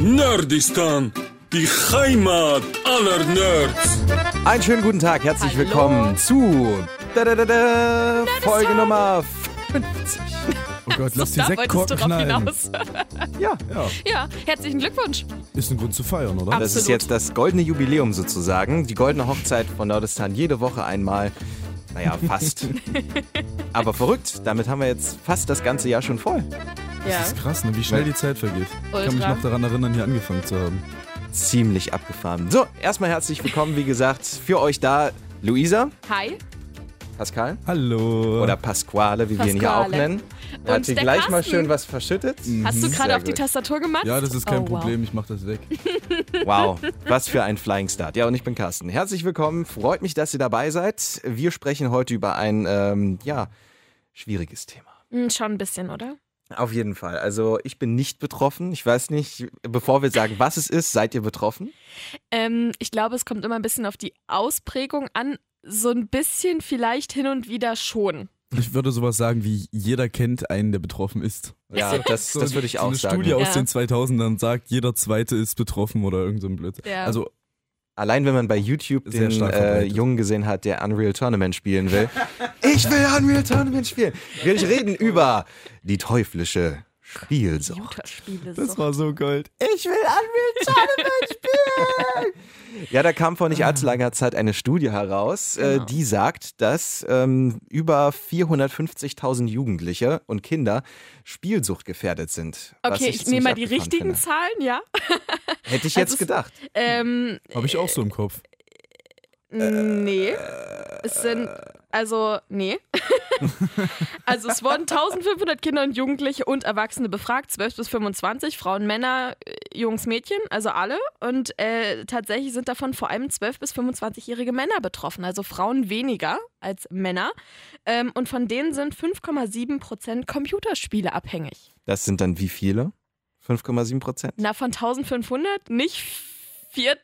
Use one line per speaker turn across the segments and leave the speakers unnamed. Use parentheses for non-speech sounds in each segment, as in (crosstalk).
Nerdistan, die Heimat aller Nerds.
Einen schönen guten Tag, herzlich
Hallo.
willkommen zu da, da, da, da, Folge Nummer 50.
Oh Gott, lass die
wolltest du
Sektkorken
drauf
knallen.
hinaus.
Ja,
Ja,
ja, herzlichen Glückwunsch.
ist ein Grund zu feiern, oder?
Ab-
das ist
Absolut.
jetzt das goldene Jubiläum sozusagen. Die goldene Hochzeit von Nordistan jede Woche einmal. Naja, fast. (laughs) Aber verrückt, damit haben wir jetzt fast das ganze Jahr schon voll.
Ja.
Das ist krass, ne? wie schnell die Zeit vergeht. Ich kann mich
Ultra.
noch daran erinnern, hier angefangen zu haben.
Ziemlich abgefahren. So, erstmal herzlich willkommen, wie gesagt, für euch da Luisa,
Hi.
Pascal
Hallo.
oder Pasquale, wie wir ihn hier auch
Pasquale.
nennen. Er hat hier gleich mal
Carsten.
schön was verschüttet.
Hast du gerade auf die. Tastatur gemacht?
ja, das ist kein
oh, wow.
Problem, ich mach das weg. (laughs)
Wow, was für ein Flying Start. Ja, und ich bin Carsten. Herzlich willkommen. Freut mich, dass ihr dabei seid. Wir sprechen heute über ein, ähm, ja, schwieriges Thema.
Hm, schon ein bisschen, oder?
Auf jeden Fall. Also, ich bin nicht betroffen. Ich weiß nicht, bevor wir sagen, was es ist, seid ihr betroffen?
Ähm, ich glaube, es kommt immer ein bisschen auf die Ausprägung an. So ein bisschen vielleicht hin und wieder schon.
Ich würde sowas sagen wie, jeder kennt einen, der betroffen ist.
Ja, (laughs) das,
So-
das würde ich
so
auch
eine
sagen.
Studie aus
Ja.
den 2000ern sagt, jeder Zweite ist betroffen oder irgend so ein Blödsinn.
Ja.
Also,
Allein wenn man bei YouTube
Sehr
den äh. Jungen gesehen hat, der Unreal Tournament spielen will. (laughs) ich will Unreal Tournament spielen. Wir reden über die teuflische Spielsucht.
Das war so gold.
Ich will Unreal (laughs) Tournament spielen. Ja, da kam vor nicht allzu langer Zeit eine Studie heraus, äh,
Genau.
die sagt, dass ähm, über 450.000 Jugendliche und Kinder spielsuchtgefährdet sind. was
Okay, ich
ziemlich
nehme mal die richtigen
finde.
Zahlen, ja.
Hätte ich jetzt
Also es-
gedacht.
Ähm,
Habe ich auch so im Kopf.
Nee. Es sind, also, nee. (laughs) also es wurden 1500 Kinder und Jugendliche und Erwachsene befragt, 12 bis 25, Frauen, Männer, äh, Jungs, Mädchen, also alle. Und äh, tatsächlich sind davon vor allem 12 bis 25-jährige Männer betroffen, also Frauen weniger als Männer. Ähm, und von denen sind 5,7 Prozent Computerspiele abhängig.
Das sind dann wie viele? 5,7 Prozent?
Na, von 1500 nicht 4.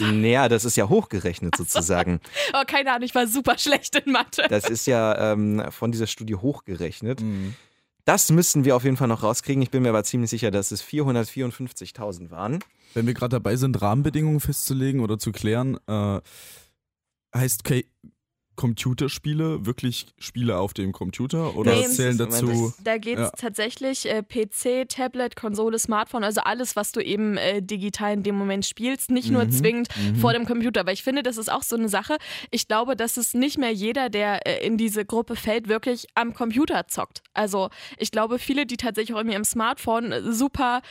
Naja, das ist ja hochgerechnet sozusagen. (laughs)
Oh, keine Ahnung, ich war super schlecht in Mathe.
Das ist ja ähm, von dieser Studie hochgerechnet.
Mhm.
Das müssen wir auf jeden Fall noch rauskriegen. Ich bin mir aber ziemlich sicher, dass es 454.000 waren.
Wenn wir gerade dabei sind, Rahmenbedingungen festzulegen oder zu klären, äh, heißt K Computerspiele wirklich Spiele auf dem Computer oder
Nee,
zählen dazu?
Da geht es
Ja.
tatsächlich äh, PC, Tablet, Konsole, Smartphone, also alles, was du eben äh, digital in dem Moment spielst, nicht nur
Mhm,
zwingend
mhm.
vor dem Computer. Weil ich finde, das ist auch so eine Sache. Ich glaube, dass es nicht mehr jeder, der äh, in diese Gruppe fällt, wirklich am Computer zockt. Also ich glaube, viele, die tatsächlich auch in ihrem Smartphone äh, super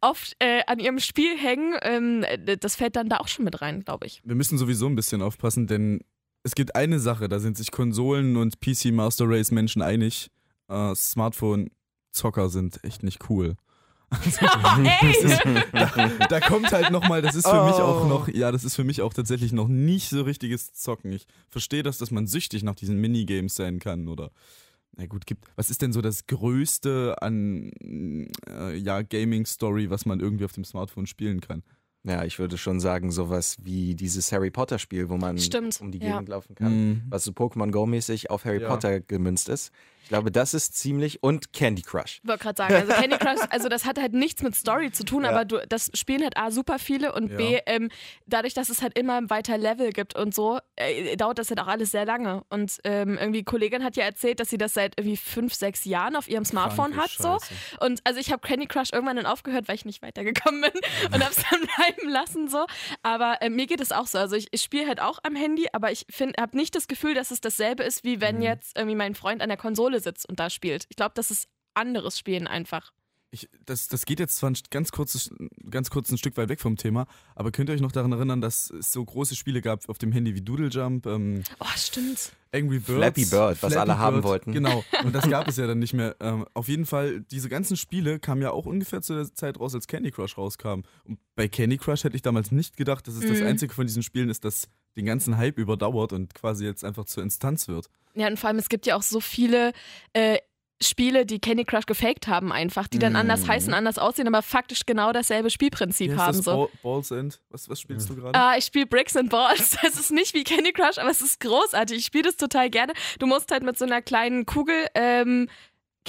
oft äh, an ihrem Spiel hängen, ähm, äh, das fällt dann da auch schon mit rein, glaube ich.
Wir müssen sowieso ein bisschen aufpassen, denn es gibt eine Sache, da sind sich Konsolen und PC Master Race Menschen einig. Äh, Smartphone-Zocker sind echt nicht cool. (laughs)
Ey!
Da kommt halt nochmal, das ist für mich auch
Oh.
noch, ja, das ist für mich auch tatsächlich noch nicht so richtiges Zocken. Ich verstehe das, dass man süchtig nach diesen Minigames sein kann oder. Na gut, gibt. Was ist denn so das Größte an äh, ja, Gaming-Story, was man irgendwie auf dem Smartphone spielen kann?
Ja, ich würde schon sagen, sowas wie dieses Harry Potter Spiel, wo man
Stimmt,
um die
ja.
Gegend laufen kann.
Mhm.
Was so Pokémon Go-mäßig auf Harry
Ja.
Potter gemünzt ist. Ich glaube, das ist ziemlich. Und Candy Crush.
Ich wollte gerade sagen, also Candy Crush, also das hat halt nichts mit Story zu tun,
Ja.
aber du, das spielen halt A super viele und B,
Ja.
ähm, dadurch, dass es halt immer weiter Level gibt und so, äh, dauert das halt auch alles sehr lange. Und ähm, irgendwie Kollegin hat ja erzählt, dass sie das seit irgendwie fünf, sechs Jahren auf ihrem Smartphone
Kranke
hat. So. Und also ich habe Candy Crush irgendwann dann aufgehört, weil ich nicht weitergekommen bin und habe es dann (laughs) bleiben lassen so. Aber äh, mir geht es auch so. Also ich, ich spiele halt auch am Handy, aber ich habe nicht das Gefühl, dass es dasselbe ist, wie wenn
Mhm.
jetzt irgendwie mein Freund an der Konsole sitzt und da spielt. Ich glaube, das ist anderes Spielen einfach.
Ich, das, das geht jetzt zwar ein ganz, kurzes, ganz kurz ein Stück weit weg vom Thema, aber könnt ihr euch noch daran erinnern, dass es so große Spiele gab auf dem Handy wie Doodle Jump, ähm,
Oh, stimmt.
Angry Birds.
Flappy Bird, was alle haben wollten.
Genau, (laughs) und das gab es ja dann nicht mehr. Ähm, auf jeden Fall, diese ganzen Spiele kamen ja auch ungefähr zu der Zeit raus, als Candy Crush rauskam. Und bei Candy Crush hätte ich damals nicht gedacht, dass es das
Mhm.
einzige von diesen Spielen ist, das den ganzen Hype überdauert und quasi jetzt einfach zur Instanz wird.
Ja, und vor allem, es gibt ja auch so viele äh, Spiele, die Candy Crush gefaked haben, einfach, die dann anders heißen, anders aussehen, aber faktisch genau dasselbe Spielprinzip haben.
das?
So.
Ball, Balls End? Was, was spielst du gerade?
Ah, ich spiele Bricks and Balls. (laughs) Das ist nicht wie Candy Crush, aber es ist großartig. Ich spiele das total gerne. Du musst halt mit so einer kleinen Kugel ähm,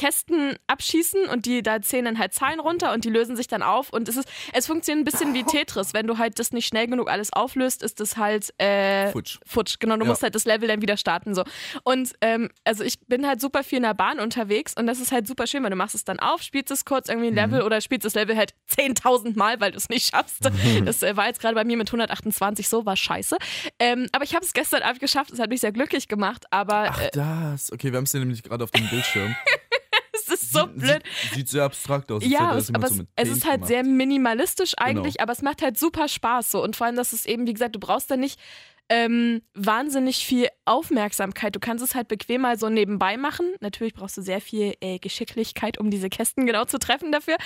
Kästen abschießen und die da zählen dann halt Zahlen runter und die lösen sich dann auf und es ist, es funktioniert ein bisschen wie Tetris. Wenn du halt das nicht schnell genug alles auflöst, ist das halt äh,
Futsch.
futsch. Genau, du
Ja.
musst halt das Level dann wieder starten so. Und ähm, also ich bin halt super viel in der Bahn unterwegs und das ist halt super schön, weil du machst es dann auf, spielst es kurz irgendwie ein Level oder spielst das Level halt 10.000 Mal, weil du es nicht schaffst. Das äh, war jetzt gerade bei mir mit 128 so, war scheiße. Ähm, aber ich habe es gestern Abend geschafft, es hat mich sehr glücklich gemacht, aber
Ach,
äh,
das. Okay, wir haben es nämlich gerade auf dem Bildschirm. (laughs)
ist so
Sieht-
blöd.
Sieht, sieht sehr abstrakt aus.
Ja, es, aber
so
es, ist halt
gemacht.
sehr minimalistisch eigentlich,
Genau.
aber es macht halt super Spaß so. Und vor allem, dass es eben, wie gesagt, du brauchst da nicht ähm, wahnsinnig viel Aufmerksamkeit. Du kannst es halt bequem mal so nebenbei machen. Natürlich brauchst du sehr viel äh, Geschicklichkeit, um diese Kästen genau zu treffen dafür.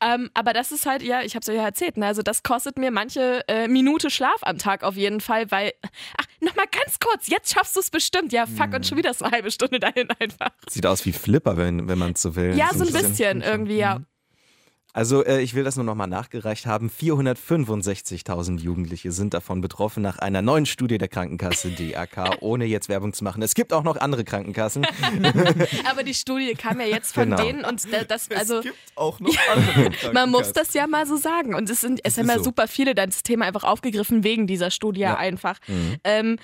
Ähm, aber das ist halt, ja, ich habe es euch ja erzählt, ne? also das kostet mir manche äh, Minute Schlaf am Tag auf jeden Fall, weil, ach, nochmal ganz kurz, jetzt schaffst du es bestimmt. Ja, fuck, und schon wieder ist eine halbe Stunde dahin einfach.
Sieht aus wie Flipper, wenn, wenn man es so will.
Ja, so ein
ist
bisschen irgendwie, ja.
Also äh, ich will das nur nochmal nachgereicht haben. 465.000 Jugendliche sind davon betroffen nach einer neuen Studie der Krankenkasse DAK, ohne jetzt Werbung zu machen. Es gibt auch noch andere Krankenkassen. (laughs)
Aber die Studie kam ja jetzt von
Genau.
denen und da- das, also.
es gibt auch noch (laughs) andere (laughs)
Man muss
Krankenkassen.
das ja mal so sagen. Und es sind es haben ja
so.
super viele dann das Thema einfach aufgegriffen wegen dieser Studie
Ja.
einfach.
Mhm.
Ähm,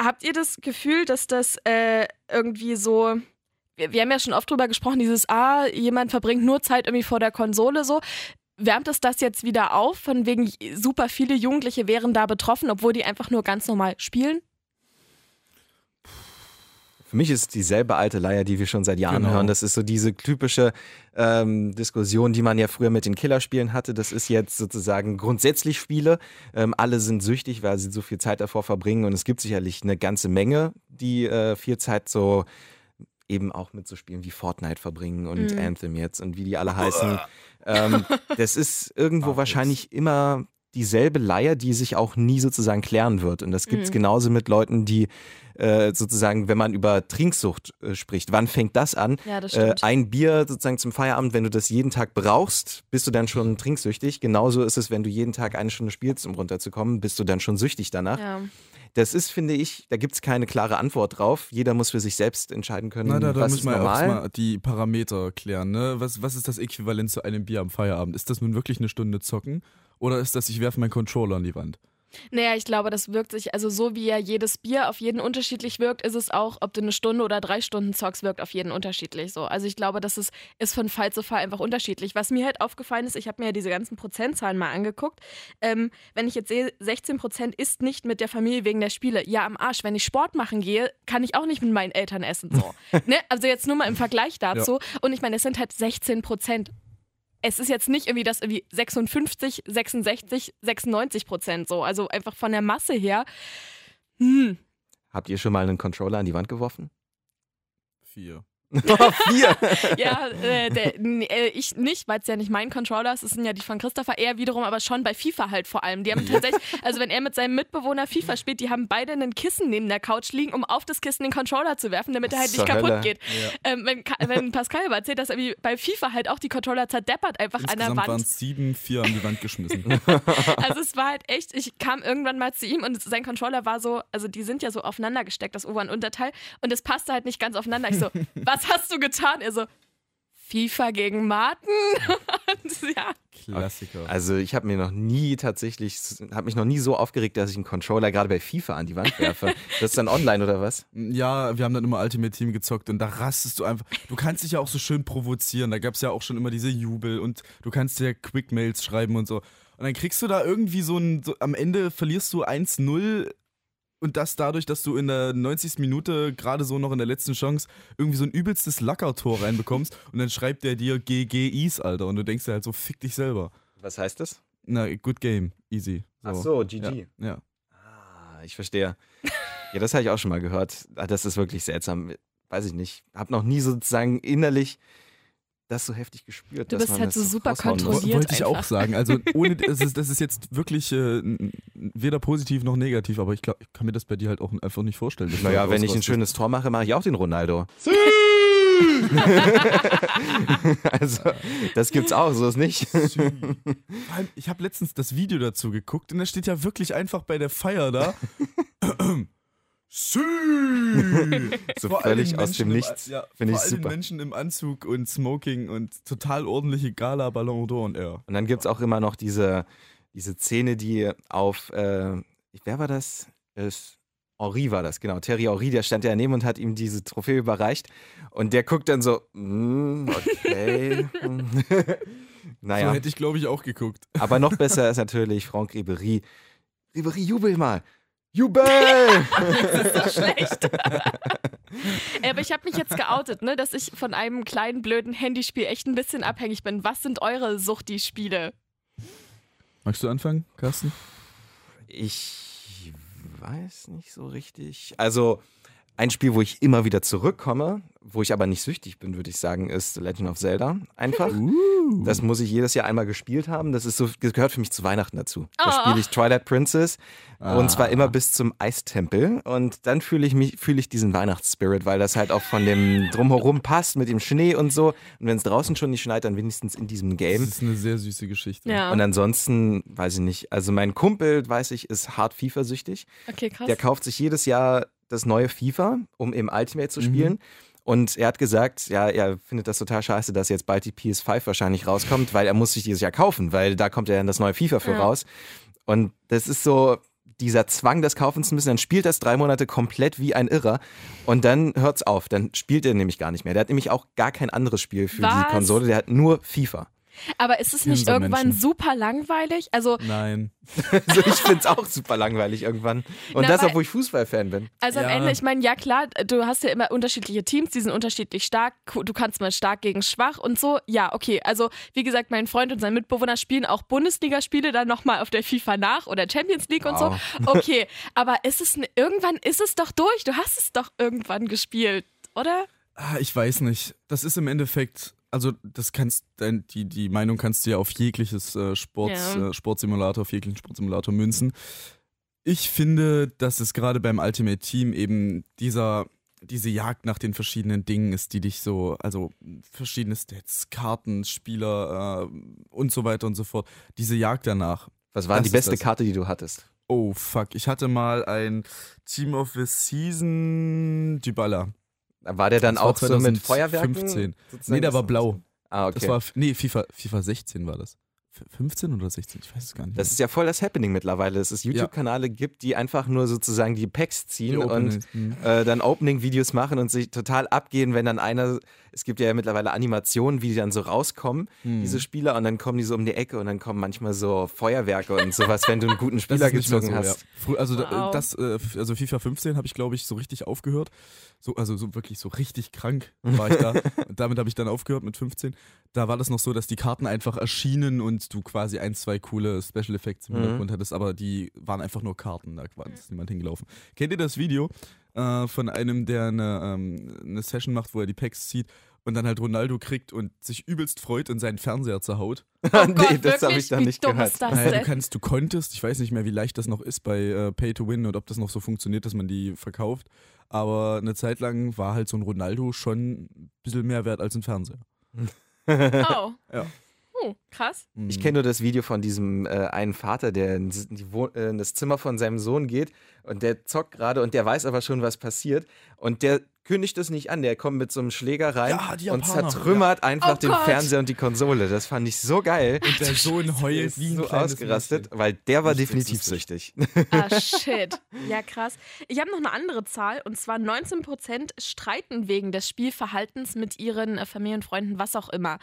habt ihr das Gefühl, dass das äh, irgendwie so. Wir, wir haben ja schon oft drüber gesprochen, dieses, ah, jemand verbringt nur Zeit irgendwie vor der Konsole so. Wärmt es das jetzt wieder auf, von wegen super viele Jugendliche wären da betroffen, obwohl die einfach nur ganz normal spielen?
Für mich ist es dieselbe alte Leier, die wir schon seit Jahren
Genau.
hören. Das ist so diese typische ähm, Diskussion, die man ja früher mit den Killerspielen hatte. Das ist jetzt sozusagen grundsätzlich Spiele. Ähm, alle sind süchtig, weil sie so viel Zeit davor verbringen. Und es gibt sicherlich eine ganze Menge, die äh, viel Zeit so eben auch mit so Spielen wie Fortnite verbringen und
Mhm.
Anthem jetzt und wie die alle heißen. ähm, das ist irgendwo
Ach,
wahrscheinlich immer dieselbe Leier, die sich auch nie sozusagen klären wird. Und das gibt es
Mhm.
genauso mit Leuten, die äh, sozusagen, wenn man über Trinksucht äh, spricht, wann fängt das an?
Ja, das
Äh,
stimmt.
ein Bier sozusagen zum Feierabend, wenn du das jeden Tag brauchst, bist du dann schon trinksüchtig. Genauso ist es, wenn du jeden Tag eine Stunde spielst, um runterzukommen, bist du dann schon süchtig danach.
ja.
Das ist, finde ich, da gibt es keine klare Antwort drauf. Jeder muss für sich selbst entscheiden können,
Na, da, da
was
müssen
ist
wir ja auch
normal.
mal die Parameter klären. Ne? Was, was ist das Äquivalent zu einem Bier am Feierabend? Ist das nun wirklich eine Stunde zocken? Oder ist das, ich werfe meinen Controller an die Wand?
Naja, ich glaube, das wirkt sich, also so wie ja jedes Bier auf jeden unterschiedlich wirkt, ist es auch, ob du eine Stunde oder drei Stunden zockst, wirkt auf jeden unterschiedlich so. Also ich glaube, das ist, ist von Fall zu Fall einfach unterschiedlich. Was mir halt aufgefallen ist, ich habe mir ja diese ganzen Prozentzahlen mal angeguckt. Ähm, wenn ich jetzt sehe, 16 Prozent ist nicht mit der Familie wegen der Spiele. Ja, am Arsch. Wenn ich Sport machen gehe, kann ich auch nicht mit meinen Eltern essen. So. (laughs) ne? Also jetzt nur mal im Vergleich dazu. Und ich meine, es sind halt 16 Prozent es ist jetzt nicht irgendwie das irgendwie 56, 66, 96 Prozent so. Also einfach von der Masse her. Hm.
Habt ihr schon mal einen Controller an die Wand geworfen?
Vier.
Vier! (laughs)
Ja, äh, der, äh, ich nicht, weil es ja nicht mein Controller ist. Es sind ja die von Christopher. Er wiederum aber schon bei FIFA halt vor allem. Die haben tatsächlich, also wenn er mit seinem Mitbewohner FIFA spielt, die haben beide einen Kissen neben der Couch liegen, um auf das Kissen den Controller zu werfen, damit er halt nicht kaputt
Hölle.
geht. Ähm, wenn, wenn Pascal aber erzählt, dass er wie bei FIFA halt auch die Controller zerdeppert einfach an der
Insgesamt waren
Wand.
es sieben, vier an die Wand geschmissen. (laughs) (laughs)
Also es war halt echt, ich kam irgendwann mal zu ihm und sein Controller war so, also die sind ja so aufeinander gesteckt, das Ober- und Unterteil, und es passte halt nicht ganz aufeinander. Ich so, was hast du getan? Er so, FIFA gegen Martin. (laughs) ja,
Klassiker.
Also ich habe mir noch nie tatsächlich, habe mich noch nie so aufgeregt, dass ich einen Controller gerade bei FIFA an die Wand werfe. (laughs) Das ist dann online oder was?
Ja, wir haben dann immer Ultimate Team gezockt und da rastest du einfach. Du kannst dich ja auch so schön provozieren. Da gab es ja auch schon immer diese Jubel und du kannst dir Quick-Mails schreiben und so. Und dann kriegst du da irgendwie so ein. So, am Ende verlierst du 1-0 und das dadurch, dass du in der 90. Minute, gerade so noch in der letzten Chance, irgendwie so ein übelstes Lackertor reinbekommst und dann schreibt der dir GGIs, Alter. Und du denkst dir halt so, fick dich selber.
Was heißt das?
Na, good game, easy.
Ach so, GG.
Ja, ja.
Ah, ich verstehe. Ja, das habe ich auch schon mal gehört. Ah, Das ist wirklich seltsam. Weiß ich nicht. Hab noch nie sozusagen innerlich das so heftig gespürt.
Du
dass
bist
man
halt
das
so super kontrolliert.
Wollte ich auch
einfach.
sagen. Also (laughs) ohne das ist, das ist jetzt wirklich äh, weder positiv noch negativ, aber ich glaube, ich kann mir das bei dir halt auch einfach nicht vorstellen.
Naja, wenn ich ein schönes Tor mache, mache ich auch den Ronaldo. (laughs) also, das gibt's auch, so ist nicht.
Ich habe letztens das Video dazu geguckt und da steht ja wirklich einfach bei der Feier da. (laughs) Sü!
So
Vor
völlig aus dem
im-
Nichts.
Ja,
Finde ich
allen
super.
Menschen im Anzug und Smoking und total ordentliche Gala, Ballon d'Or und er.
Und dann gibt es auch immer noch diese, diese Szene, die auf, äh, wer war das? Es, Henri war das, genau. Terry Henri, der stand ja daneben und hat ihm diese Trophäe überreicht. Und der guckt dann so, mm, okay. (laughs)
So
naja,
hätte ich, glaube ich, auch geguckt.
aber noch besser ist natürlich Franck Ribéry. Ribéry, jubel mal. Jubel! (laughs)
Das ist so schlecht. Aber ich habe mich jetzt geoutet, ne, dass ich von einem kleinen blöden Handyspiel echt ein bisschen abhängig bin. Was sind eure Suchti-Spiele?
Magst du anfangen, Carsten?
Ich weiß nicht so richtig. Also ein Spiel, wo ich immer wieder zurückkomme, wo ich aber nicht süchtig bin, würde ich sagen, ist The Legend of Zelda. Einfach.
Uh.
Das muss ich jedes Jahr einmal gespielt haben. Das ist so, das gehört für mich zu Weihnachten dazu. Da
Oh.
spiele ich Twilight Princess und zwar
Ah.
immer bis zum Eistempel. Und dann fühle ich mich, fühle ich diesen Weihnachtsspirit, weil das halt auch von dem drumherum passt mit dem Schnee und so. Und wenn es draußen schon nicht schneit, dann wenigstens in diesem
Das
Game.
ist eine sehr süße Geschichte.
Ja.
Und ansonsten weiß ich nicht. Also mein Kumpel, weiß ich, ist hart FIFA-süchtig.
Okay, krass.
Der kauft sich jedes Jahr das neue FIFA, um im Ultimate zu
Mhm.
spielen. Und er hat gesagt, ja, er findet das total scheiße, dass jetzt bald die PS5 wahrscheinlich rauskommt, weil er muss sich dieses Jahr kaufen, weil da kommt ja dann das neue FIFA für
Ja.
raus. Und das ist so dieser Zwang, das kaufen zu müssen. Dann spielt das drei Monate komplett wie ein Irrer und dann hört's auf. Dann spielt er nämlich gar nicht mehr. Der hat nämlich auch gar kein anderes Spiel für
Was?
die Konsole. Der hat nur FIFA.
Aber ist es nicht irgendwann
Menschen.
super langweilig? Also,
Nein. (laughs)
Also ich find's auch super langweilig irgendwann. Und
Na,
das, obwohl ich Fußballfan bin.
also am
Ja.
Ende, ich meine, ja klar, du hast ja immer unterschiedliche Teams, die sind unterschiedlich stark. Du kannst mal stark gegen schwach und so. Ja, okay. Also, wie gesagt, mein Freund und sein Mitbewohner spielen auch Bundesligaspiele dann nochmal auf der FIFA nach oder Champions League und so. (laughs) Okay, aber ist es, irgendwann ist es doch durch. Du hast es doch irgendwann gespielt, oder?
Ah, ich weiß nicht. Das ist im Endeffekt, also das kannst, dein, die, die Meinung kannst du ja auf jegliches äh, Sports,
Ja.
äh, Sportsimulator, auf jeglichen Sportsimulator münzen. Ich finde, dass es gerade beim Ultimate Team eben dieser, diese Jagd nach den verschiedenen Dingen ist, die dich so, also verschiedene Stats, Karten, Spieler äh, und so weiter und so fort. Diese Jagd danach.
Was war die beste
das.
Karte, die du hattest?
Oh fuck, ich hatte mal ein Team of the Season Dybala.
War der dann
war
auch so mit
2015.
Feuerwerken? sozusagen
Nee, der war blau.
Ah, okay.
Das war, nee, FIFA, FIFA 16 war das. F- 15 oder 16? Ich weiß es gar nicht.
Das ist ja voll das Happening mittlerweile, dass es YouTube-Kanäle gibt, die einfach nur sozusagen die Packs ziehen
Die
und
ist, hm.
äh, dann Opening-Videos machen und sich total abgehen, wenn dann einer, es gibt ja mittlerweile Animationen, wie die dann so rauskommen,
Hm.
diese Spieler, und dann kommen die so um die Ecke und dann kommen manchmal so Feuerwerke und sowas, wenn du einen guten Spieler gezogen
so,
hast.
Ja. Also, da-
Wow.
das, äh, also FIFA 15 habe ich, glaube ich, so richtig aufgehört. So, also so wirklich so richtig krank war ich da. Und (laughs) damit habe ich dann aufgehört mit 15. Da war das noch so, dass die Karten einfach erschienen und du quasi ein, zwei coole Special Effects im
Mhm.
Hintergrund hattest, aber die waren einfach nur Karten, da war ist niemand hingelaufen. Kennt ihr das Video äh, von einem, der eine, ähm, eine Session macht, wo er die Packs zieht und dann halt Ronaldo kriegt und sich übelst freut und seinen Fernseher zerhaut? (laughs)
Oh
nee,
Gott,
das habe ich dann
Wie
nicht
dumm
gehört.
ist das
Naja, du kannst, du konntest, ich weiß nicht mehr, wie leicht das noch ist bei äh, Pay to Win und ob das noch so funktioniert, dass man die verkauft. Aber eine Zeit lang war halt so ein Ronaldo schon ein bisschen mehr wert als ein Fernseher. (laughs)
Oh. (laughs)
Ja.
Oh, krass.
Ich kenne nur das Video von diesem äh, einen Vater, der in, äh, in das Zimmer von seinem Sohn geht und der zockt gerade und der weiß aber schon, was passiert und der kündigt es nicht an. Der kommt mit so einem Schläger rein
Ja,
und zertrümmert einfach
Oh
den
Gott.
Fernseher und die Konsole. Das fand ich so geil.
Und der (laughs) Sohn heult
ist
wie ein
so
kleines
ausgerastet,
Mädchen.
weil der war
Richtig
definitiv süchtig. (laughs)
Ah, shit. Ja, krass. Ich habe noch eine andere Zahl und zwar 19% streiten wegen des Spielverhaltens mit ihren äh, Familienfreunden, was auch immer.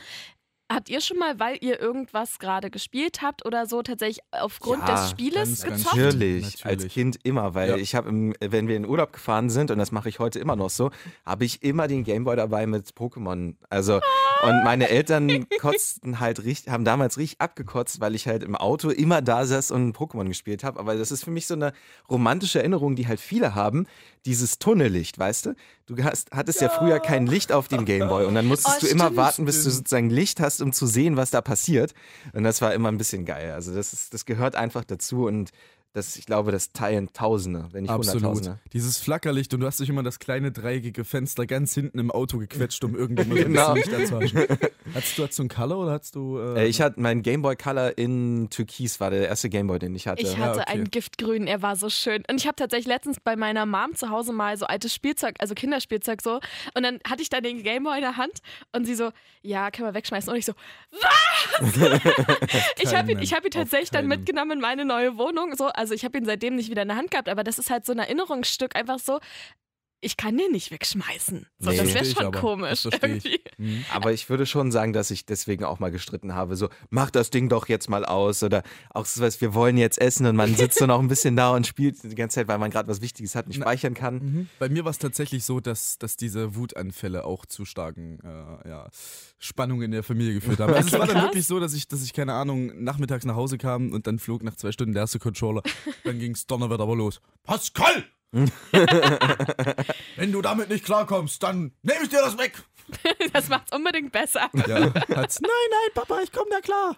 Habt ihr schon mal, weil ihr irgendwas gerade gespielt habt oder so, tatsächlich aufgrund
Ja,
des Spieles
ganz,
gezockt?
Natürlich,
Natürlich.
als Kind immer, weil
Ja.
ich habe, wenn wir in Urlaub gefahren sind, und das mache ich heute immer noch so, habe ich immer den Gameboy dabei mit Pokémon. Also, und meine Eltern (laughs) kotzten halt richtig, haben damals richtig abgekotzt, weil ich halt im Auto immer da saß und Pokémon gespielt habe. Aber das ist für mich so eine romantische Erinnerung, die halt viele haben. Dieses Tunnellicht, weißt du? Du hast, hattest ja. früher kein Licht auf dem Gameboy und dann musstest
Oh,
du immer
stimmt,
warten, bis du
stimmt.
sozusagen Licht hast, um zu sehen, was da passiert. Und das war immer ein bisschen geil. Also das, ist, das gehört einfach dazu und das, ich glaube, das teilen Tausende, wenn nicht
Absolut.
Hunderttausende.
Dieses Flackerlicht und du hast dich immer das kleine dreieckige Fenster ganz hinten im Auto gequetscht, um irgendjemand
Genau.
Licht anzuhaschen. Hattest du, hattest du einen Color oder hattest du. Äh,
Äh, ich hatte mein Game Boy Color in Türkis, war der erste Game Boy, den ich hatte.
Ich
Ja,
hatte
okay.
einen Giftgrün, er war so schön. Und ich habe tatsächlich letztens bei meiner Mom zu Hause mal so altes Spielzeug, also Kinderspielzeug so. Und dann hatte ich da den Gameboy in der Hand und sie so, ja, können wir wegschmeißen. Und ich so, was? (laughs) ich habe ihn, ich hab ihn tatsächlich dann mitgenommen in meine neue Wohnung. So. Also ich habe ihn seitdem nicht wieder in der Hand gehabt, aber das ist halt so ein Erinnerungsstück, einfach so. Ich kann den nicht wegschmeißen. So,
Nee.
das wäre schon
aber.
komisch.
Ich.
Irgendwie.
Mhm.
Aber ich würde schon sagen, dass ich deswegen auch mal gestritten habe. So, mach das Ding doch jetzt mal aus. Oder auch so was, wir wollen jetzt essen und man sitzt dann auch ein bisschen da und spielt die ganze Zeit, weil man gerade was Wichtiges hat, nicht
Na-
speichern kann.
Mhm. Bei mir war es tatsächlich so, dass, dass diese Wutanfälle auch zu starken äh, ja, Spannungen in der Familie geführt haben. Also es war dann wirklich so, dass ich, dass ich, keine Ahnung, nachmittags nach Hause kam und dann flog nach zwei Stunden der erste Controller. Dann ging es Donnerwetter aber los. Pascal! (laughs) Wenn du damit nicht klarkommst, dann nehme ich dir das weg. (laughs)
Das macht's unbedingt besser.
Ja, (laughs) nein, nein, Papa, ich komme da klar.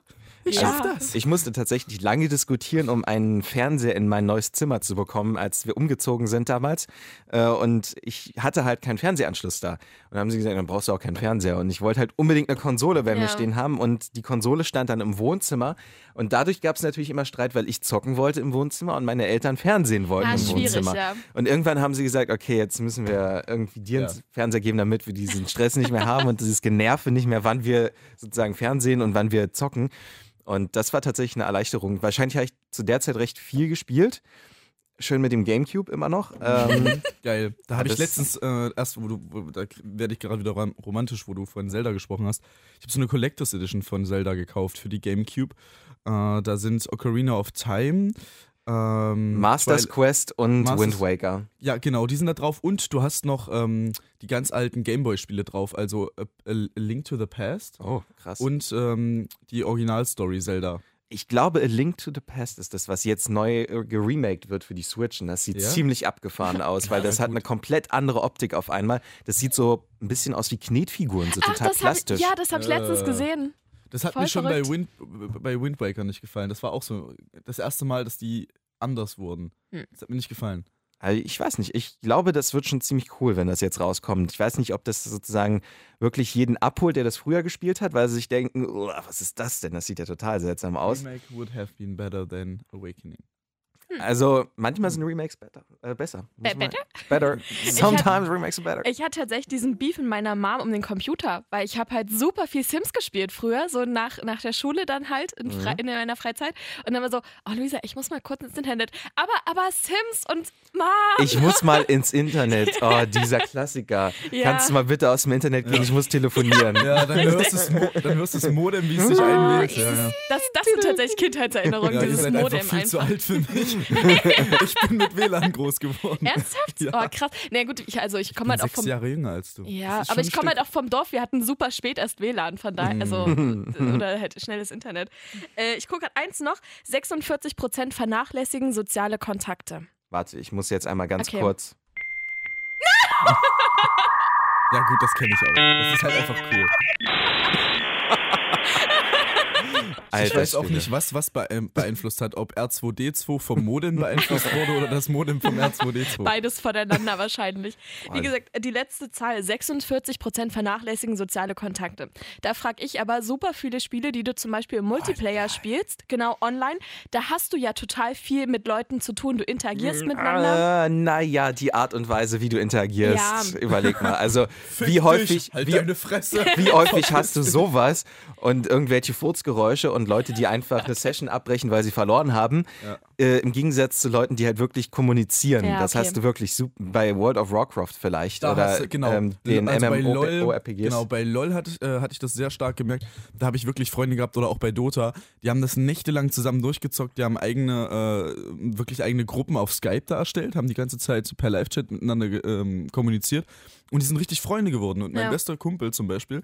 Ich
Ja.
schaff das.
Ich musste tatsächlich lange diskutieren, um einen Fernseher in mein neues Zimmer zu bekommen, als wir umgezogen sind damals. Äh, Und ich hatte halt keinen Fernsehanschluss da. Und dann haben sie gesagt, dann brauchst du auch keinen Fernseher. Und ich wollte halt unbedingt eine Konsole bei mir
Ja.
stehen haben. Und die Konsole stand dann im Wohnzimmer. Und dadurch gab es natürlich immer Streit, weil ich zocken wollte im Wohnzimmer und meine Eltern Fernsehen wollten
Ah,
im Wohnzimmer.
ja.
Und irgendwann haben sie gesagt, okay, jetzt müssen wir irgendwie dir
Ja.
einen Fernseher geben, damit wir diesen Stress nicht mehr haben und dieses Generve nicht mehr, wann wir sozusagen Fernsehen und wann wir zocken. Und das war tatsächlich eine Erleichterung. Wahrscheinlich habe ich zu der Zeit recht viel gespielt. Schön mit dem Gamecube immer noch. (laughs) Ähm,
Geil. Da habe ich letztens äh, erst, wo du, wo, da werde ich gerade wieder rom- romantisch, wo du von Zelda gesprochen hast. Ich habe so eine Collectors Edition von Zelda gekauft für die GameCube. Äh, da sind Ocarina of Time, ähm,
Masters
Twilight-
Quest und
Masters-
Wind Waker.
ja, genau, die sind da drauf. Und du hast noch ähm, die ganz alten Gameboy-Spiele drauf, also A, A Link to the Past
Oh, krass.
und ähm, die Originalstory Zelda.
ich glaube, A Link to the Past ist das, was jetzt neu äh, geremaked wird für die Switch. Und das sieht
Ja?
ziemlich abgefahren (laughs) aus, weil
Ja,
das hat
gut.
eine komplett andere Optik auf einmal. Das sieht so ein bisschen aus wie Knetfiguren, so
Ach,
total
das hab ich,
plastisch.
ja, das habe ich letztens
Äh.
gesehen.
Das hat
Voll
mir schon bei. Wind, bei Wind Waker nicht gefallen. Das war auch so das erste Mal, dass die anders wurden.
Hm.
Das hat mir nicht gefallen.
Also ich weiß nicht, ich glaube, das wird schon ziemlich cool, wenn das jetzt rauskommt. Ich weiß nicht, ob das sozusagen wirklich jeden abholt, der das früher gespielt hat, weil sie sich denken, "Oh, was ist das denn? Das sieht ja total seltsam aus.
Remake would have been better than Awakening.
Also manchmal sind Remakes better, äh, besser.
Be- better? (laughs)
Better. (laughs) Sometimes Remakes are better.
Ich hatte tatsächlich diesen Beef in meiner Mom um den Computer, weil ich habe halt super viel Sims gespielt früher, so nach, nach der Schule dann halt in, Fre in meiner Freizeit. Und dann war so, oh Luisa, ich muss mal kurz ins Internet. Aber, aber Sims und Mom.
Ich muss mal (laughs) ins Internet. Oh, dieser Klassiker.
Ja.
Kannst du mal bitte aus dem Internet gehen? Ich muss telefonieren.
Ja, dann hörst du das, Modem, wie es sich einwählt. Ja, ja.
Das, das sind tatsächlich Kindheitserinnerungen,
ja
dieses
seid einfach
Modem
viel zu
einfach.
alt für mich. (laughs) ich bin mit WLAN groß geworden.
Ernsthaft?
Ja.
Oh, krass. Na gut, ich, also ich komme
bin
halt auch
sechs
vom.
Jahre jünger als du.
Ja, aber ich komme halt auch vom Dorf. Wir hatten super spät erst WLAN, von daher, also
Mm.
oder halt schnelles Internet. Äh, ich gucke gerade eins noch: 46 Prozent vernachlässigen soziale Kontakte.
Warte, ich muss jetzt einmal ganz
Okay.
kurz. (laughs)
Ja, gut, das kenne ich auch. Das ist halt einfach cool. (laughs) (laughs) Ich
Alter
weiß auch
Schwede.
nicht, was was ähm, beeinflusst hat, ob R2D2 vom Modem beeinflusst (laughs) wurde oder das Modem vom R2D2.
Beides voneinander wahrscheinlich. Wie gesagt, die letzte Zahl: 46 Prozent vernachlässigen soziale Kontakte. Da frage ich aber super viele Spiele, die du zum Beispiel im Multiplayer spielst, genau online. Da hast du ja total viel mit Leuten zu tun. Du interagierst miteinander.
Äh, naja, die Art und Weise, wie du interagierst.
Ja.
Überleg mal. (laughs) Also,
Fick
wie häufig,
dich, halt
wie,
deine Fresse.
wie häufig hast du sowas und irgendwelche Furzgeräusche und Leute, die einfach eine Session abbrechen, weil sie verloren haben,
Ja.
äh, im Gegensatz zu Leuten, die halt wirklich kommunizieren.
Ja,
Das
okay.
hast du wirklich sup- bei World of Warcraft vielleicht
Da
oder
hast du, genau,
ähm, den
also bei LOL,
MMORPGs.
genau, bei LOL hatte, ich- äh, hatte ich das sehr stark gemerkt. Da habe ich wirklich Freunde gehabt oder auch bei Dota. Die haben das nächtelang zusammen durchgezockt. Die haben eigene, äh, wirklich eigene Gruppen auf Skype da erstellt, haben die ganze Zeit per Live-Chat miteinander ähm, kommuniziert. Und die sind richtig Freunde geworden. Und mein
Ja.
bester Kumpel zum Beispiel,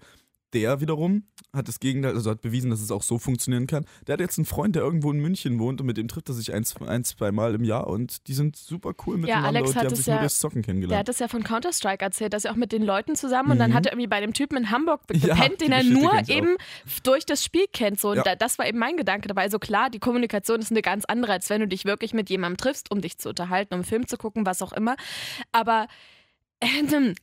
der wiederum hat das Gegenteil, also hat bewiesen, dass es auch so funktionieren kann. Der hat jetzt einen Freund, der irgendwo in München wohnt und mit dem trifft er sich ein, ein zwei Mal im Jahr und die sind super cool miteinander
Alex
und die
hat
haben
es
sich
ja-
nur durchs Zocken
Der
kennengelernt.
hat das ja von Counter-Strike erzählt, dass er auch mit den Leuten zusammen und dann
Mhm.
hat er irgendwie bei dem Typen in Hamburg
Ja,
gepennt,
die
den er
Geschichte
nur
auch.
eben f- durch das Spiel kennt. So. Und
Ja.
da, das war eben mein Gedanke dabei. Also klar, die Kommunikation ist eine ganz andere, als wenn du dich wirklich mit jemandem triffst, um dich zu unterhalten, um einen Film zu gucken, was auch immer. Aber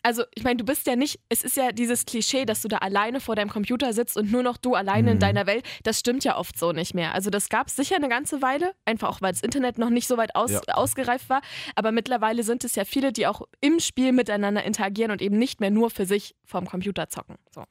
also, ich meine, du bist ja nicht, es ist ja dieses Klischee, dass du da alleine vor deinem Computer sitzt und nur noch du alleine in
Mhm.
deiner Welt. Das stimmt ja oft so nicht mehr. Also, das gab es sicher eine ganze Weile, einfach auch, weil das Internet noch nicht so weit aus,
Ja.
ausgereift war. Aber mittlerweile sind es ja viele, die auch im Spiel miteinander interagieren und eben nicht mehr nur für sich vorm Computer zocken. So.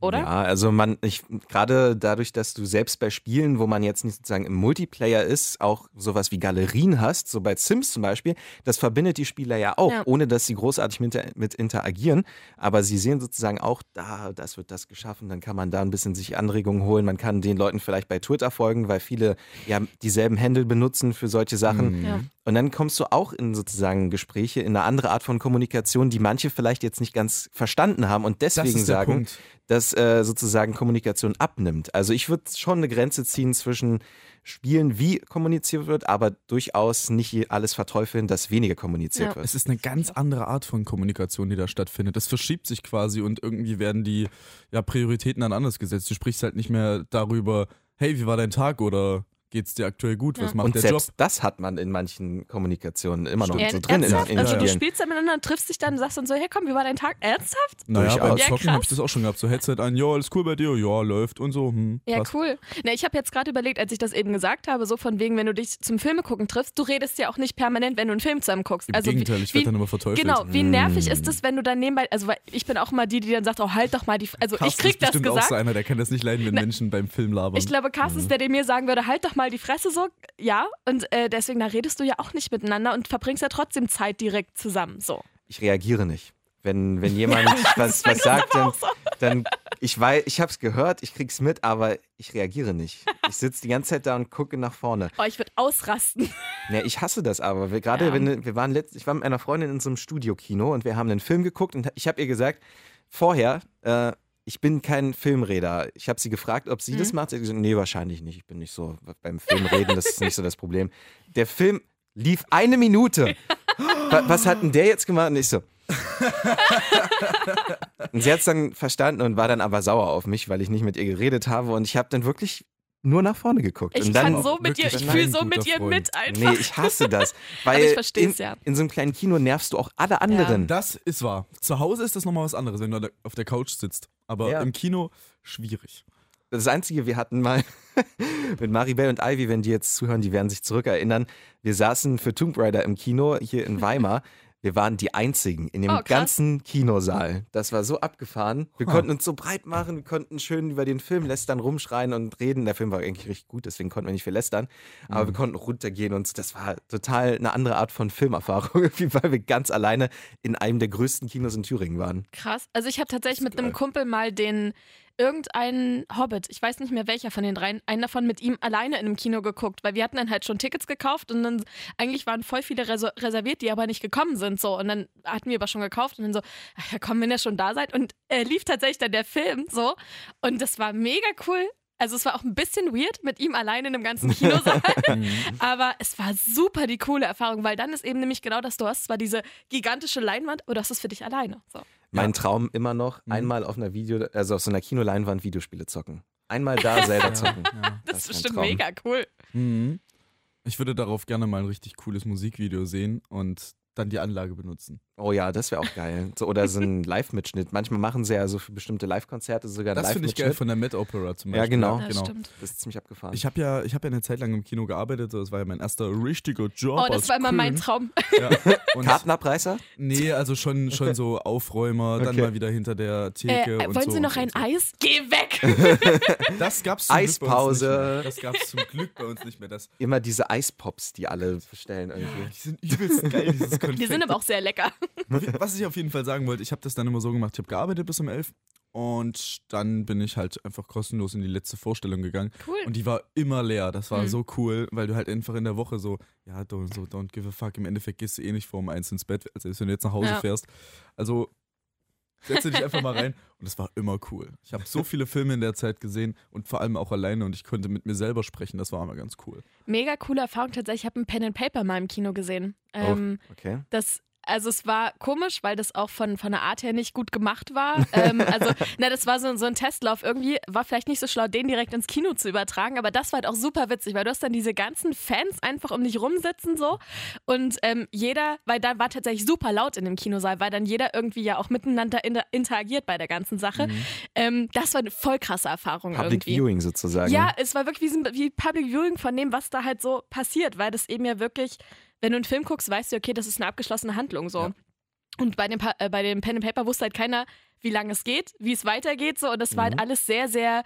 Oder?
Ja, also man, ich gerade dadurch, dass du selbst bei Spielen, wo man jetzt nicht sozusagen im Multiplayer ist, auch sowas wie Galerien hast, so bei Sims zum Beispiel, das verbindet die Spieler ja auch,
Ja.
ohne dass sie großartig mit, mit interagieren. Aber sie sehen sozusagen auch, da, das wird das geschaffen, dann kann man da ein bisschen sich Anregungen holen. Man kann den Leuten vielleicht bei Twitter folgen, weil viele ja dieselben Handle benutzen für solche Sachen.
Mhm.
Ja.
Und dann kommst du auch in sozusagen Gespräche, in eine andere Art von Kommunikation, die manche vielleicht jetzt nicht ganz verstanden haben und deswegen sagen,
Punkt.
Dass äh, sozusagen Kommunikation abnimmt. Also ich würde schon eine Grenze ziehen zwischen Spielen, wie kommuniziert wird, aber durchaus nicht alles verteufeln, dass weniger kommuniziert
Ja.
wird.
Es ist eine ganz andere Art von Kommunikation, die da stattfindet. Das verschiebt sich quasi und irgendwie werden die ja, Prioritäten dann anders gesetzt. Du sprichst halt nicht mehr darüber, hey, wie war dein Tag oder geht's dir aktuell gut, was
Ja.
macht
Und
der
selbst
Job?
das hat man in manchen Kommunikationen immer noch
Ja,
so drin in,
ernsthaft?
in
also du spielst dann miteinander, triffst dich dann, sagst dann so, hey komm, wie war dein Tag? Ernsthaft?
Naja,
Durchaus.
beim
Ja,
Zocken
krass.
hab ich das auch schon gehabt. So Headset an, ja, alles cool bei dir, ja, läuft und so. Hm,
Ja,
passt.
cool. Na, ich habe jetzt gerade überlegt, als ich das eben gesagt habe, so von wegen, wenn du dich zum Filme gucken triffst, du redest ja auch nicht permanent, wenn du einen Film zusammen guckst.
Im
also
Gegenteil,
wie,
ich werde dann immer verteufelt.
Genau, wie nervig ist es, wenn du dann nebenbei, also ich bin auch immer die, die dann sagt, oh halt doch mal die, also ich
Carsten
krieg
ist
das
bestimmt auch
gesagt.
so einer, der kann das nicht leiden, wenn
Na,
Menschen beim Film labern.
Ich glaube, Carsten ist der, der mir sagen würde, halt doch mal die Fresse so, ja. Und äh, deswegen, da redest du ja auch nicht miteinander und verbringst ja trotzdem Zeit direkt zusammen. So.
Ich reagiere nicht. Wenn, wenn (laughs) jemand was,
bei
was
uns
sagt, dann,
so.
dann ich weiß, ich habe es gehört, ich krieg's mit, aber ich reagiere nicht. Ich sitze die ganze Zeit da und gucke nach vorne.
Oh, ich würde ausrasten. (laughs)
Ne, ich hasse das aber. Gerade
Ja.
wenn wir waren letzt, ich war mit einer Freundin in so einem Studiokino und wir haben einen Film geguckt und ich habe ihr gesagt, vorher, äh, ich bin kein Filmreder. Ich habe sie gefragt, ob sie das
Mhm.
macht. Sie hat gesagt, nee, wahrscheinlich nicht. Ich bin nicht so beim Filmreden, das ist nicht so das Problem. Der Film lief eine Minute. (laughs) Wa- Was hat denn der jetzt gemacht? Und ich so. (laughs) und sie hat es dann verstanden und war dann aber sauer auf mich, weil ich nicht mit ihr geredet habe. Und ich habe dann wirklich nur nach vorne geguckt.
Ich
und dann,
kann so mit
wirklich
ich fühle so mit
Freund.
mit einfach.
Nee, ich hasse das. (laughs) Weil
ich versteh's
in,
ja.
in so einem kleinen Kino nervst du auch alle anderen.
Das ist wahr. Zu Hause ist das nochmal was anderes, wenn du da auf der Couch sitzt. Aber
Ja.
im Kino schwierig.
Das Einzige, wir hatten mal (laughs) mit Maribel und Ivy, wenn die jetzt zuhören, die werden sich zurückerinnern. Wir saßen für Tomb Raider im Kino hier in Weimar. (laughs) Wir waren die Einzigen in dem
Oh,
ganzen Kinosaal. Das war so abgefahren. Wir konnten uns so breit machen, wir konnten schön über den Film lästern, rumschreien und reden. Der Film war eigentlich richtig gut, deswegen konnten wir nicht viel lästern. Aber
Mhm.
wir konnten runtergehen und das war total eine andere Art von Filmerfahrung, (laughs) weil wir ganz alleine in einem der größten Kinos in Thüringen waren.
Krass. Also ich habe tatsächlich mit einem Kumpel mal den irgendeinen Hobbit, ich weiß nicht mehr welcher von den dreien, einen davon mit ihm alleine in einem Kino geguckt, weil wir hatten dann halt schon Tickets gekauft und dann eigentlich waren voll viele reser reserviert, die aber nicht gekommen sind so und dann hatten wir aber schon gekauft und dann so, ach ja komm, wenn ihr schon da seid und äh, lief tatsächlich dann der Film so und das war mega cool. Also es war auch ein bisschen weird mit ihm alleine in einem ganzen Kinosaal, (laughs) (laughs) aber es war super die coole Erfahrung, weil dann ist eben nämlich genau das, du hast zwar diese gigantische Leinwand, aber du hast es für dich alleine. So.
Mein Traum immer noch,
Mhm.
einmal auf einer Video, also auf so einer Kinoleinwand Videospiele zocken. Einmal da (laughs) selber zocken.
Ja.
Das,
Das
ist bestimmt mega cool.
Mhm. Ich würde darauf gerne mal ein richtig cooles Musikvideo sehen und dann die Anlage benutzen.
Oh ja, das wäre auch geil. So, oder so ein (laughs) Live-Mitschnitt. Manchmal machen sie ja so für bestimmte Live-Konzerte sogar einen
Das finde ich geil
Live-Mitschnitt.
von der Met Opera zum
Ja,
Beispiel.
genau.
Ja,
genau.
stimmt.
Das ist ziemlich abgefahren.
Ich habe ja, ich hab ja eine Zeit lang im Kino gearbeitet, das war ja mein erster richtiger Job.
Oh, das
als
war immer mein
König.
Traum.
Ja. (laughs) Und
Kartenabreißer?
Nee, also schon, schon so Aufräumer, dann
Okay.
mal wieder hinter der Theke.
Äh,
und
wollen
so
Sie noch
und
ein
so.
Eis? Geh weg! (laughs)
Das gab's zum Glück bei uns
Eispause.
nicht mehr. Das gab's zum Glück bei uns nicht mehr. Das,
Immer diese Eispops, die alle bestellen irgendwie.
die sind übelst geil, dieses Konfekt. (laughs)
Die sind aber auch sehr lecker.
Was ich auf jeden Fall sagen wollte, ich habe das dann immer so gemacht, ich habe gearbeitet bis um 11 und dann bin ich halt einfach kostenlos in die letzte Vorstellung gegangen.
Cool.
Und die war immer leer. Das war
Mhm.
so cool, weil du halt einfach in der Woche so, ja, don't, so, don't give a fuck. Im Endeffekt gehst du eh nicht vor um eins ins Bett, als wenn du jetzt nach Hause
Ja.
fährst. Also Setze dich einfach mal rein. Und es war immer cool. Ich habe so viele Filme in der Zeit gesehen und vor allem auch alleine und ich konnte mit mir selber sprechen. Das war immer ganz cool.
Mega coole Erfahrung tatsächlich. Ich habe ein Pen and Paper mal im Kino gesehen. Ähm,
oh, okay.
Das also es war komisch, weil das auch von, von der Art her nicht gut gemacht war. ähm, also, (laughs) na, das war so, so ein Testlauf. Irgendwie war vielleicht nicht so schlau, den direkt ins Kino zu übertragen, aber das war halt auch super witzig, weil du hast dann diese ganzen Fans einfach um dich rumsitzen so und ähm, jeder, weil da war tatsächlich super laut in dem Kinosaal, weil dann jeder irgendwie ja auch miteinander inter interagiert bei der ganzen Sache. Mhm. Ähm, das war eine voll krasse Erfahrung
Public
irgendwie.
Viewing sozusagen.
Ja, es war wirklich wie, wie Public Viewing von dem, was da halt so passiert, weil das eben ja wirklich wenn du einen Film guckst, weißt du, okay, das ist eine abgeschlossene Handlung so. Ja. Und bei dem, äh, bei dem Pen and Paper wusste halt keiner, wie lange es geht, wie es weitergeht so. Und das mhm. war halt mhm. alles sehr, sehr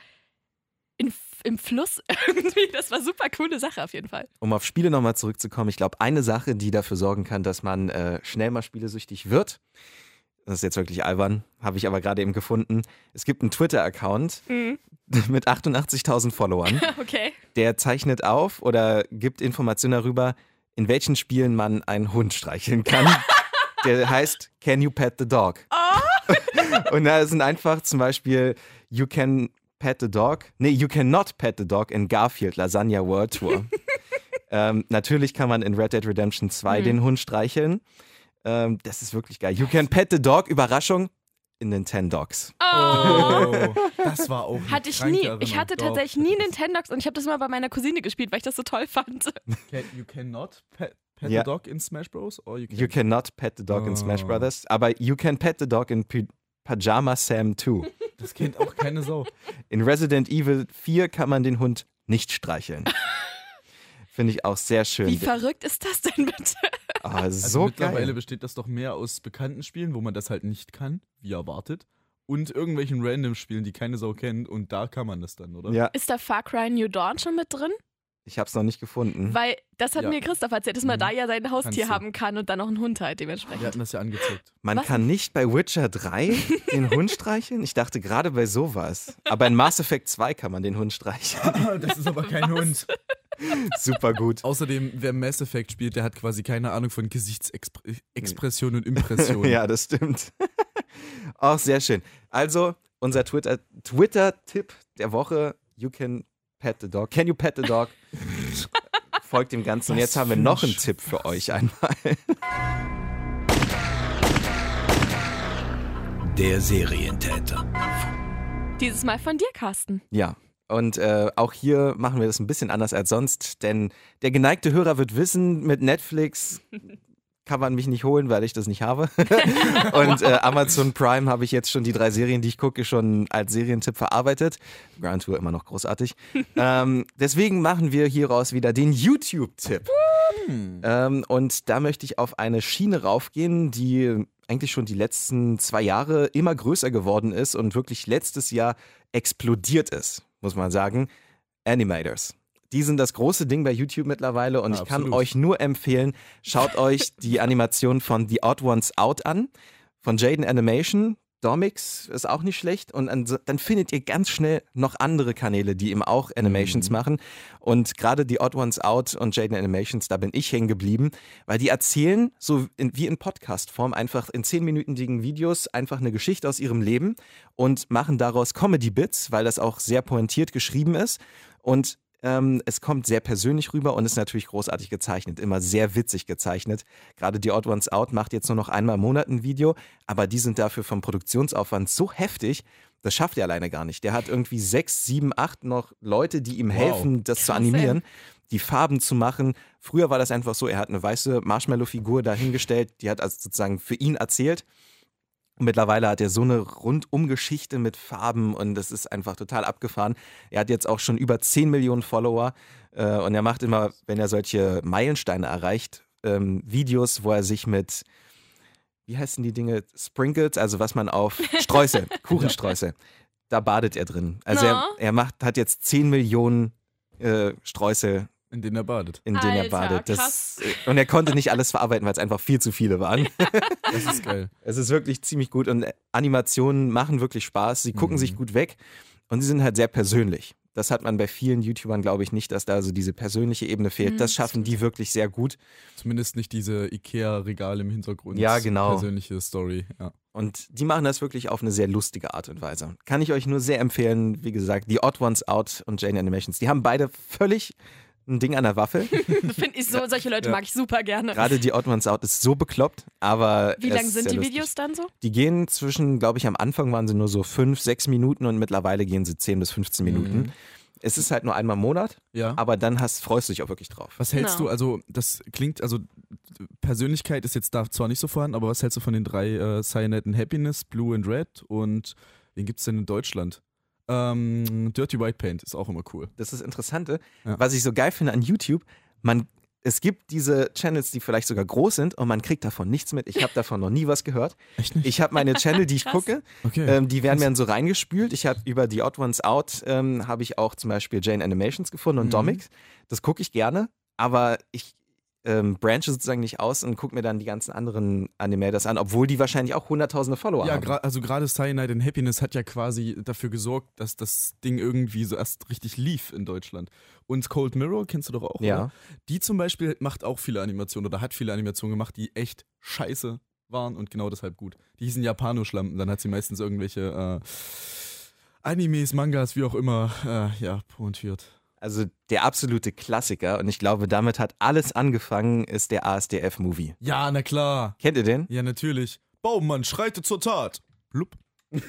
in, im Fluss (laughs) irgendwie. Das war super coole Sache auf jeden Fall.
Um auf Spiele nochmal zurückzukommen, ich glaube, eine Sache, die dafür sorgen kann, dass man äh, schnell mal spielesüchtig wird, das ist jetzt wirklich albern, habe ich aber gerade eben gefunden. Es gibt einen Twitter-Account mhm. (laughs) mit 88.000 Followern. (laughs)
okay.
Der zeichnet auf oder gibt Informationen darüber, in welchen Spielen man einen Hund streicheln kann. (laughs) Der heißt Can You Pet the Dog? Oh. Und da sind einfach zum Beispiel You Can Pet the Dog. Nee, You Cannot Pet the Dog in Garfield Lasagna World Tour. (laughs) ähm, natürlich kann man in Red Dead Redemption 2 mhm. den Hund streicheln. Ähm, das ist wirklich geil. You Can Pet the Dog, Überraschung, in Nintendogs.
Oh.
das war auch.
Hatte ich nie. Ich hatte tatsächlich nie Nintendogs und ich habe das mal bei meiner Cousine gespielt, weil ich das so toll fand.
Can, you cannot pet, pet yeah. the dog in Smash Bros. Or
you, can? you cannot pet the dog oh. in Smash oh. Brothers, aber you can pet the dog in P Pajama Sam 2.
Das kennt auch keine Sau.
In Resident Evil 4 kann man den Hund nicht streicheln. (laughs) Finde ich auch sehr schön.
Wie verrückt ist das denn bitte?
Ah, so also
mittlerweile
geil.
besteht das doch mehr aus bekannten Spielen, wo man das halt nicht kann, wie erwartet. Und irgendwelchen Random-Spielen, die keine Sau kennt. Und da kann man das dann, oder?
Ja.
Ist da Far Cry New Dawn schon mit drin?
Ich habe es noch nicht gefunden.
Weil das hat ja. mir Christoph erzählt, dass man mhm. da ja sein Haustier haben kann und dann auch einen Hund halt dementsprechend.
Wir hatten das ja angezeigt.
Man Was? kann nicht bei Witcher 3 (laughs) den Hund streicheln? Ich dachte gerade bei sowas. Aber in Mass Effect 2 kann man den Hund streicheln. (laughs)
das ist aber kein Was? Hund.
Super gut.
Außerdem, wer Mass Effect spielt, der hat quasi keine Ahnung von Gesichtsexpression und Impression. (laughs)
ja, das stimmt. Auch sehr schön. Also, unser Twitter-Tipp Twitter der Woche: You can pet the dog. Can you pet the dog? (laughs) Folgt dem Ganzen. Und jetzt haben wir noch einen Tipp für euch einmal. (laughs)
Der Serientäter.
Dieses Mal von dir, Carsten.
Ja, und äh, auch hier machen wir das ein bisschen anders als sonst, denn der geneigte Hörer wird wissen, mit Netflix kann man mich nicht holen, weil ich das nicht habe. (laughs) und äh, Amazon Prime habe ich jetzt schon die drei Serien, die ich gucke, schon als Serientipp verarbeitet. Grand Tour immer noch großartig. (laughs) ähm, deswegen machen wir hieraus wieder den YouTube-Tipp. Ähm, und da möchte ich auf eine Schiene raufgehen, die eigentlich schon die letzten zwei Jahre immer größer geworden ist und wirklich letztes Jahr explodiert ist muss man sagen, Animators. Die sind das große Ding bei YouTube mittlerweile und ja, ich kann euch nur empfehlen, schaut euch die Animation von The Odd Ones Out an, von Jaden Animation. Domix ist auch nicht schlecht und dann findet ihr ganz schnell noch andere Kanäle, die eben auch Animations mhm. machen. Und gerade die Odd Ones Out und Jaden Animations, da bin ich hängen geblieben, weil die erzählen so in, wie in Podcast-Form einfach in zehnminütigen Videos einfach eine Geschichte aus ihrem Leben und machen daraus Comedy-Bits, weil das auch sehr pointiert geschrieben ist. Und ähm, es kommt sehr persönlich rüber und ist natürlich großartig gezeichnet, immer sehr witzig gezeichnet. Gerade die Odd Ones Out macht jetzt nur noch einmal im Monat ein Video, aber die sind dafür vom Produktionsaufwand so heftig, das schafft er alleine gar nicht. Der hat irgendwie sechs, sieben, acht noch Leute, die ihm wow. helfen, das Krass, zu animieren. Die Farben zu machen. Früher war das einfach so, er hat eine weiße Marshmallow-Figur dahingestellt, die hat also sozusagen für ihn erzählt. Und mittlerweile hat er so eine Rundumgeschichte mit Farben und das ist einfach total abgefahren. Er hat jetzt auch schon über 10 Millionen Follower äh, und er macht immer, wenn er solche Meilensteine erreicht, ähm, Videos, wo er sich mit, wie heißen die Dinge, Sprinkles, also was man auf (laughs) Streusel, Kuchenstreusel, da badet er drin. Also no. er, er macht, hat jetzt 10 Millionen äh, Streusel
in denen er badet.
In denen er badet. Das, und er konnte nicht alles verarbeiten, weil es einfach viel zu viele waren. (laughs)
Das ist geil.
Es ist wirklich ziemlich gut und Animationen machen wirklich Spaß. Sie gucken mhm. sich gut weg und sie sind halt sehr persönlich. Das hat man bei vielen YouTubern, glaube ich, nicht, dass da so diese persönliche Ebene fehlt.
Mhm,
Das schaffen die wirklich sehr gut.
Zumindest nicht diese Ikea-Regale im Hintergrund.
Ja, genau.
Persönliche Story, ja.
Und die machen das wirklich auf eine sehr lustige Art und Weise. Kann ich euch nur sehr empfehlen. Wie gesagt, die Odd Ones Out und Jane Animations, die haben beide völlig ein Ding an der Waffel. (laughs)
Finde ich so, solche Leute
Ja.
mag ich super gerne.
Gerade die Odd Out ist so bekloppt, aber.
Wie lang sind die
lustig.
Videos dann so?
Die gehen zwischen, glaube ich, am Anfang waren sie nur so fünf, sechs Minuten und mittlerweile gehen sie 10 bis 15 Minuten.
Mhm.
Es ist halt nur einmal im Monat,
Ja.
aber dann hast, freust du dich auch wirklich drauf.
Was hältst
Genau.
du, also das klingt, also Persönlichkeit ist jetzt da zwar nicht so vorhanden, aber was hältst du von den drei äh, Cyanide and Happiness, Blue and Red und wen gibt es denn in Deutschland? Ähm, Dirty White Paint ist auch immer cool.
Das ist das Interessante.
Ja.
Was ich so geil finde an YouTube, man, es gibt diese Channels, die vielleicht sogar groß sind und man kriegt davon nichts mit. Ich habe davon noch nie was gehört.
Echt nicht?
Ich habe meine Channel, die ich (laughs)
Krass.
gucke,
okay.
ähm, die werden mir dann so reingespült. Ich habe über die Odd Ones Out, ähm, habe ich auch zum Beispiel Jane Animations gefunden und
Mhm.
Domix. Das gucke ich gerne, aber ich ähm, branche sozusagen nicht aus und gucke mir dann die ganzen anderen Animators an, obwohl die wahrscheinlich auch hunderttausende Follower
ja,
haben.
gra also gerade Cyanide and Happiness hat ja quasi dafür gesorgt, dass das Ding irgendwie so erst richtig lief in Deutschland. Und Cold Mirror kennst du doch auch,
Ja.
oder? Die zum Beispiel macht auch viele Animationen oder hat viele Animationen gemacht, die echt scheiße waren und genau deshalb gut. Die hießen Japanoschlampen, dann hat sie meistens irgendwelche äh, Animes, Mangas, wie auch immer, äh, ja, pointiert.
Also der absolute Klassiker und ich glaube, damit hat alles angefangen, ist der ASDF-Movie.
Ja, na klar.
Kennt ihr den?
Ja, natürlich. Baummann, schreite zur Tat. Blub. (laughs)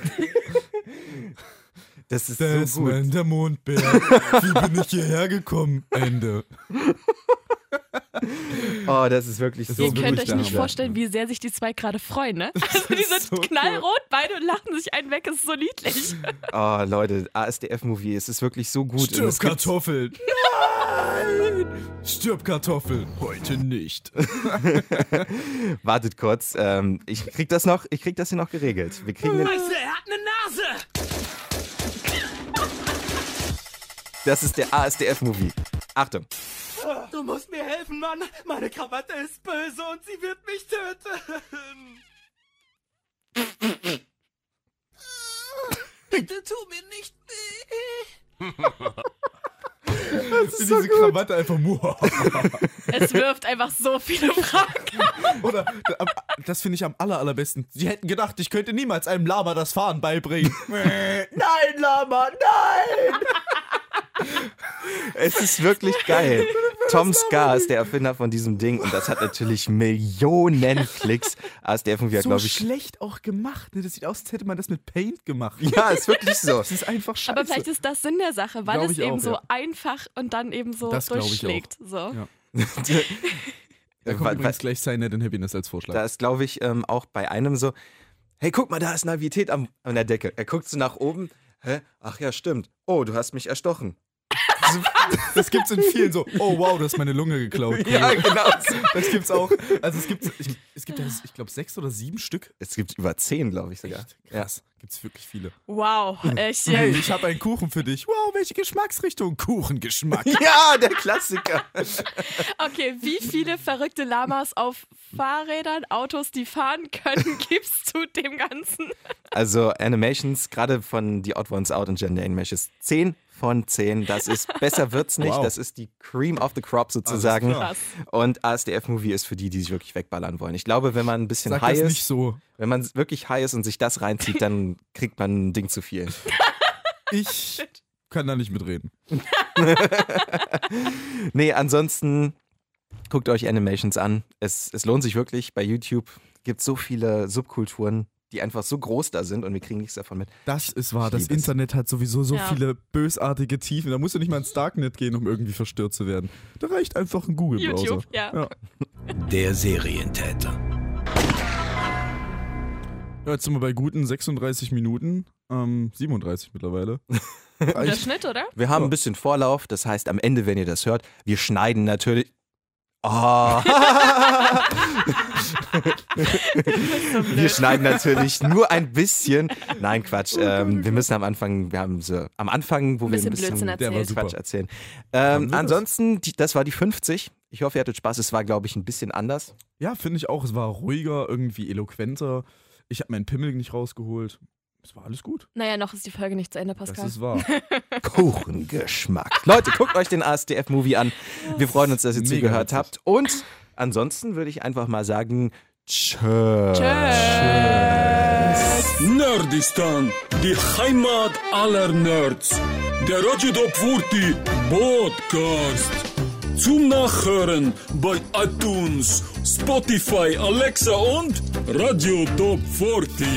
Das ist so gut.
Desmond, der Mondbär. Wie bin ich hierher gekommen? Ende. (laughs) (laughs)
Oh, das ist wirklich
Das
so
Ihr könnt euch nicht vorstellen, wie sehr sich die zwei gerade freuen, ne? (laughs) Also die sind
so cool.
knallrot beide und lachen sich einen weg, es ist so niedlich. (laughs)
Oh, Leute, ASDF-Movie, es ist wirklich so gut.
Stirb
es gibt,
Kartoffel. Nein! Stirb Kartoffel. Heute nicht.
wartet kurz, ähm, ich krieg das noch, ich krieg das hier noch geregelt. Wir kriegen den,
er hat eine Nase!
das ist der ASDF-Movie. Achtung.
Du musst mir helfen, Mann. Meine Krawatte ist böse und sie wird mich töten. Bitte tu mir nicht weh.
Das ist diese Krawatte einfach muah.
Es wirft einfach so viele Fragen.
Oder das finde ich am aller, allerbesten. Sie hätten gedacht, ich könnte niemals einem Lama das Fahren beibringen.
Nein, Lama, nein! (laughs) es ist wirklich geil. Tom Scar ist der Erfinder von diesem Ding und das hat natürlich Millionen Klicks. ASDF-Movie hat,
so
glaube ich.
schlecht auch gemacht. Ne? Das sieht aus, als hätte man das mit Paint gemacht.
Ja, ist wirklich so.
Das ist einfach scheiße.
Aber vielleicht ist das Sinn der Sache, weil
Glaub
es eben
auch,
so
ja.
einfach und dann eben so
Das glaub ich auch.
durchschlägt. So.
Ja. (laughs)
Da
kommt übrigens gleich Cyanide and Happiness als Vorschlag.
Da ist, glaube ich, ähm, auch bei einem so, hey, guck mal, da ist Navität am, an der Decke. Er guckt so nach oben, hä? Ach ja, stimmt. Oh, du hast mich erstochen.
Das gibt's in vielen so, oh wow, du hast meine Lunge geklaut. Cool.
Ja, genau.
Das gibt's auch. Also es gibt, ich, es gibt ja, ich glaube, sechs oder sieben Stück.
Es gibt über zehn, glaube ich sogar.
Echt? Krass. Gibt's wirklich viele.
Wow, echt.
Hey, ich habe einen Kuchen für dich. Wow, welche Geschmacksrichtung? Kuchengeschmack. (laughs)
Ja, der Klassiker.
Okay, wie viele verrückte Lamas auf Fahrrädern, Autos, die fahren können, (laughs) gibst du dem Ganzen?
Also Animations, gerade von The Odd Ones Out und Gender Animations, 10 von 10. Das ist, besser wird's nicht. (laughs)
Wow.
Das ist die Cream of the Crop sozusagen. Und ASDF-Movie ist für die, die sich wirklich wegballern wollen. Ich glaube, wenn man ein bisschen
Sag
high
das
ist,
nicht so.
wenn man wirklich high ist und sich das reinzieht, dann kriegt man ein Ding zu viel. (laughs)
Ich kann da nicht mitreden. (laughs)
Nee, ansonsten guckt euch Animations an. Es, es lohnt sich wirklich. Bei YouTube gibt es so viele Subkulturen, die einfach so groß da sind und wir kriegen nichts davon mit.
Das ist wahr. Das. Internet hat sowieso so
Ja.
viele bösartige Tiefen. Da musst du nicht mal ins Darknet gehen, um irgendwie verstört zu werden. Da reicht einfach ein Google-Browser.
YouTube, ja.
Ja.
Der Serientäter.
Ja, jetzt sind wir bei guten 36 Minuten. Ähm, 37 mittlerweile. (laughs)
Der. Schnitt, oder?
Wir haben
Ja.
ein bisschen Vorlauf, das heißt, am Ende, wenn ihr das hört, wir schneiden natürlich. Oh. (laughs) wir schneiden natürlich nur ein bisschen. Nein, Quatsch. Ähm, wir müssen am Anfang, wir haben so am Anfang, wo
Ein
wir ein bisschen
Blödsinn
Der war
erzählt.
super.
Quatsch erzählen. Ähm, ansonsten, die, das war die 50. Ich hoffe, ihr hattet Spaß. Es war, glaube ich, ein bisschen anders.
Ja, finde ich auch. Es war ruhiger, irgendwie eloquenter. Ich habe meinen Pimmel nicht rausgeholt. Es war alles gut.
Naja, noch ist die Folge nicht zu Ende,
Das
Pascal.
ist wahr. (laughs)
Kuchengeschmack. Leute, guckt euch den ASDF-Movie an. Wir freuen uns, dass ihr
Mega
zugehört
witzig.
habt. Und ansonsten würde ich einfach mal sagen, tschö.
Nerdistan, die Heimat aller Nerds. Der Radio Top 40 Podcast. Zum Nachhören bei iTunes, Spotify, Alexa und Radio Top 40.